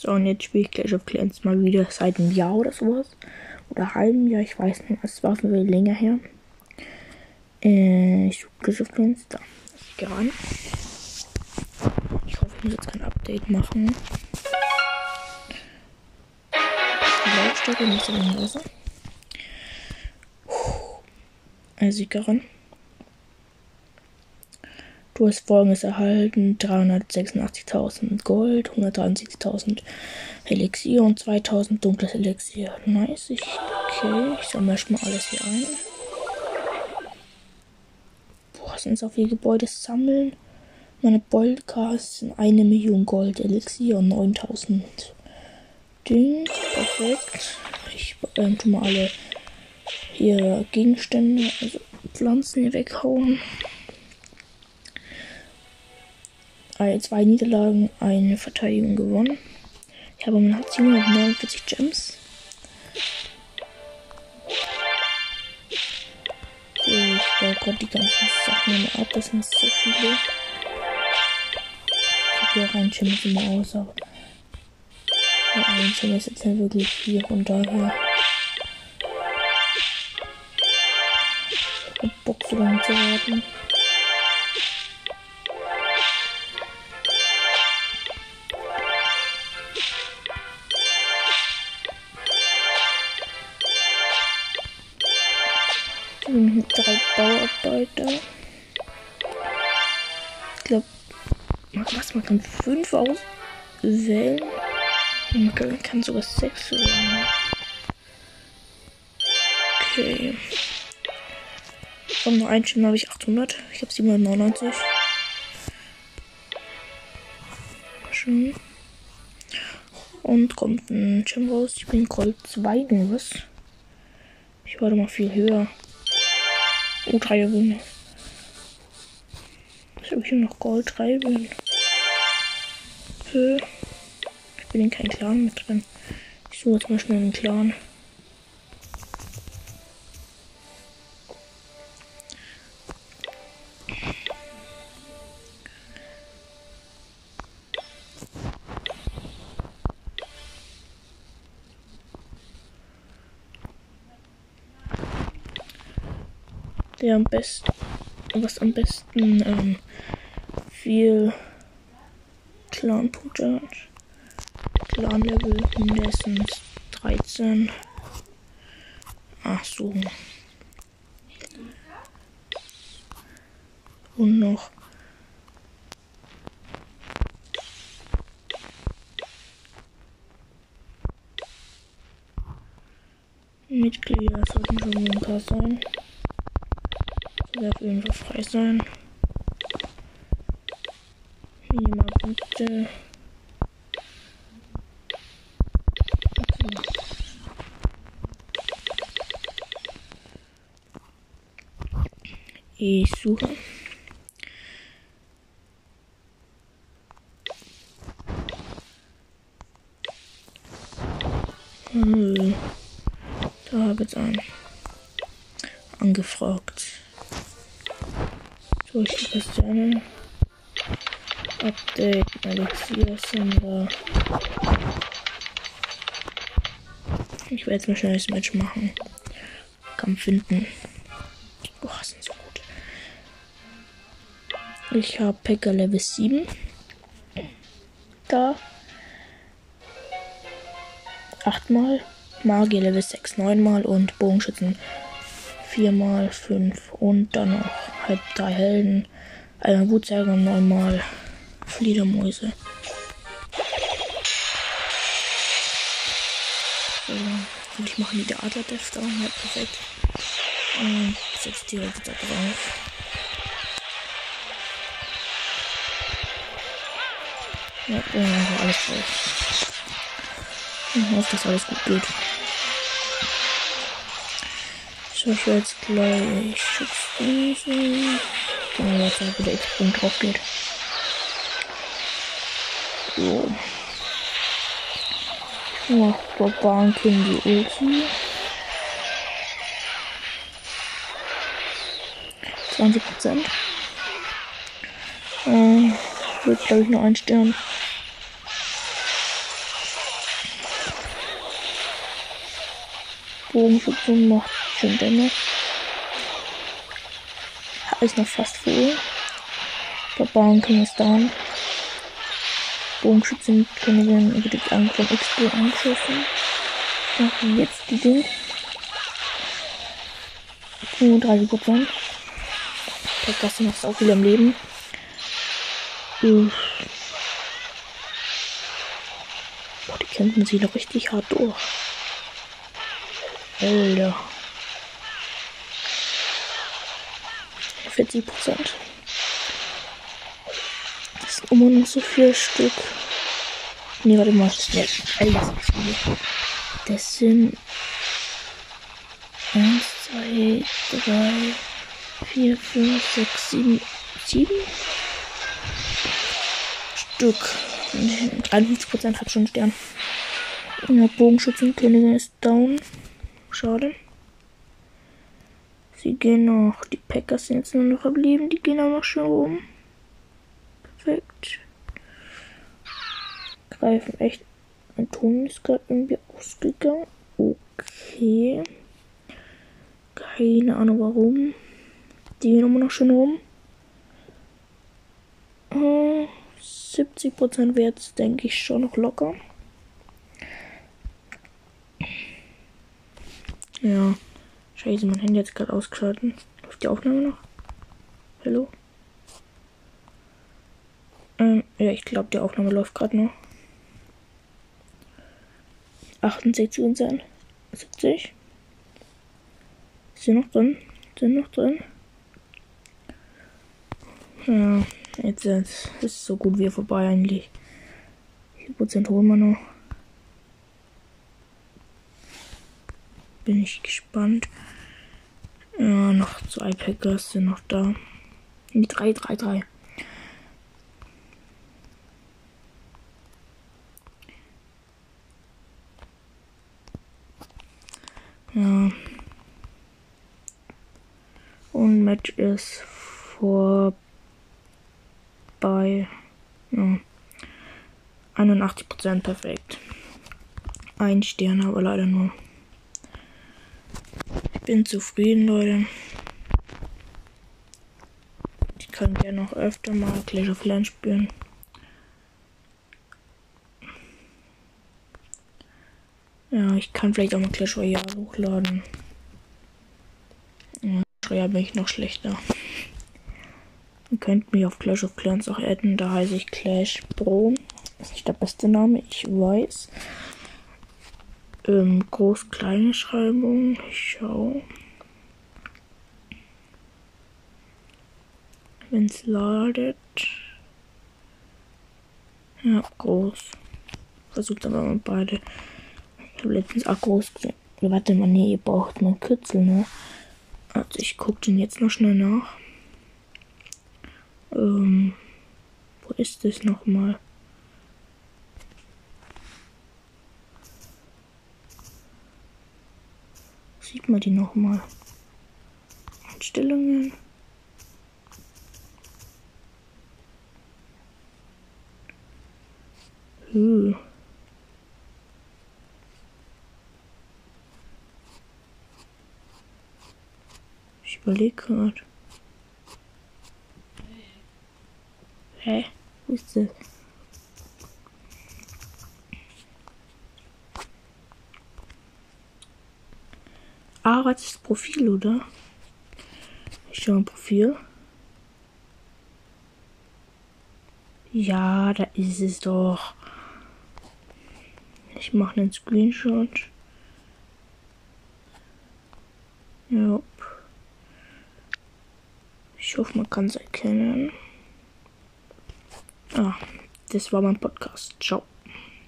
So, und jetzt spiele ich Clash of Clans mal wieder seit einem Jahr oder sowas. Oder halben Jahr, ich weiß nicht. Es war viel länger her. Äh, ich suche Clash of Clans. Da. Ich gehe ran. Ich hoffe, ich muss jetzt kein Update machen. Die Lautstärke muss aber leiser. Also ich gehe ran. Hast folgendes erhalten: 386.000 Gold, 173.000 Elixier und 2000 dunkles Elixier. Nice. Ich, okay, ich sammle erstmal alles hier ein. Boah, sind so viele Gebäude sammeln. Meine Goldcars sind eine Million Gold Elixier und 9000 Ding. Perfekt. Ich ähm, tu mal alle hier Gegenstände, also Pflanzen hier weghauen. Zwei Niederlagen, eine Verteidigung gewonnen. Ich habe man hat 749 Gems. So, ich baue gerade die ganzen Sachen ab. Das sind so viele. Ich habe hier rein Gems immer aus, aber ja, ein Gem ist jetzt nicht wirklich viel und daher. Ich hab Bock lange zu warten. Drei Bauarbeiter. Ich glaube, was man kann fünf auswählen. Man kann sogar sechs wählen. Okay. Von nur ein Schimmel habe ich 800. Ich habe 799. Schön. Und kommt ein Gem raus. Ich bin Gold 2 nur was. Ich war doch mal viel höher. Oh, drei Gewinne. Was habe ich hier noch Gold? Drei Gewinne. Ich bin in keinem Clan mit drin. Ich suche jetzt mal schnell einen Clan. Der am besten, was am besten ähm, viel Clan-Punkte hat. Clan-Level mindestens 13. Ach so. Und noch Mitglieder sollten schon ein paar sein. Jeden Fall frei sein. Minimalpunkte. Ich suche. Hm. Da habe ich einen angefragt. So, ich Christiane. Update, Elixier, Sender. Ich werde jetzt mal schnell das Match machen. Kampf finden. Boah, sind so gut. Ich habe Packer Level 7. Da. Achtmal. Magier Level 6 neunmal und Bogenschützen viermal fünf und dann noch halb drei Helden, einmal Wutzerger und neunmal Fledermäuse. So, und ich mache die Adler-Death da, ja, perfekt. Und setze direkt da drauf. Ja, und alles drauf. Ich hoffe, dass alles gut geht. Ich jetzt gleich Schutzwesen. Genau, jetzt halt wieder X-Punkt drauf geht. So. Ja, Barbaren kriegen die Ulti. 20 Prozent. Äh, wird glaube ich nur ein Stern. Bogenschütze macht schön Damage. Ist noch fast voll. Barbarenkönig ist down. Bogenschützenkönigin über die Angst von Expo angeschossen. Und jetzt die Ding. 35 Prozent. Der Gasse noch auch wieder im Leben. Boah, die kämpfen sich noch richtig hart durch. Alter. 40 Prozent. Das sind immer noch so vier Stück. Ne, warte mal. Ja, Alter, das sind 1, 2, 3, 4, 5, 6, 7, 7 Stück. 53% hat schon einen Stern. Ja, Bogenschützenkönigin ist down. Schade. Sie gehen noch. Die Packers sind jetzt nur noch verblieben. Die gehen auch noch schön rum. Perfekt. Greifen echt. Mein Ton ist gerade irgendwie ausgegangen. Okay. Keine Ahnung warum. Die gehen immer noch schön rum. 70% Wert, denke ich, schon noch locker. Ja. Scheiße, mein Handy hat gerade ausgeschaltet. Läuft die Aufnahme noch? Hallo? Ähm, ja, ich glaube, die Aufnahme läuft gerade noch. 68 und 70. Sind noch drin? Sind noch drin? Ja, jetzt ist es so gut wie vorbei eigentlich. Wie viel Prozent holen wir noch? Bin ich gespannt. Ja, noch zwei Packers sind noch da. Die 3, 3, 3. Ja. Und Match ist vorbei. Ja. 81% perfekt. Ein Stern, aber leider nur. Bin zufrieden, Leute. Ich kann gerne noch öfter mal Clash of Clans spielen. Ja, ich kann vielleicht auch mal Clash Royale hochladen. Ja, bin ich noch schlechter. Ihr könnt mich auf Clash of Clans auch adden, da heiße ich Clash Bro. Ist nicht der beste Name, ich weiß. Ähm, groß-kleine Schreibung. Ich schau. Wenn es ladet. Ja, groß. Versucht aber mal beide. Ich habe letztens auch groß gesehen. Warte mal, nee, ihr braucht mal Kürzel, ne? Also ich gucke den jetzt noch schnell nach. Ähm, wo ist das nochmal? Sieht man die nochmal? Einstellungen. Hm. Ich überlege gerade. Hä? Wo ist das? Das Profil, oder? Ich schau ein Profil. Ja, da ist es doch. Ich mache einen Screenshot. Ja. Ich hoffe, man kann es erkennen. Ah, das war mein Podcast. Ciao.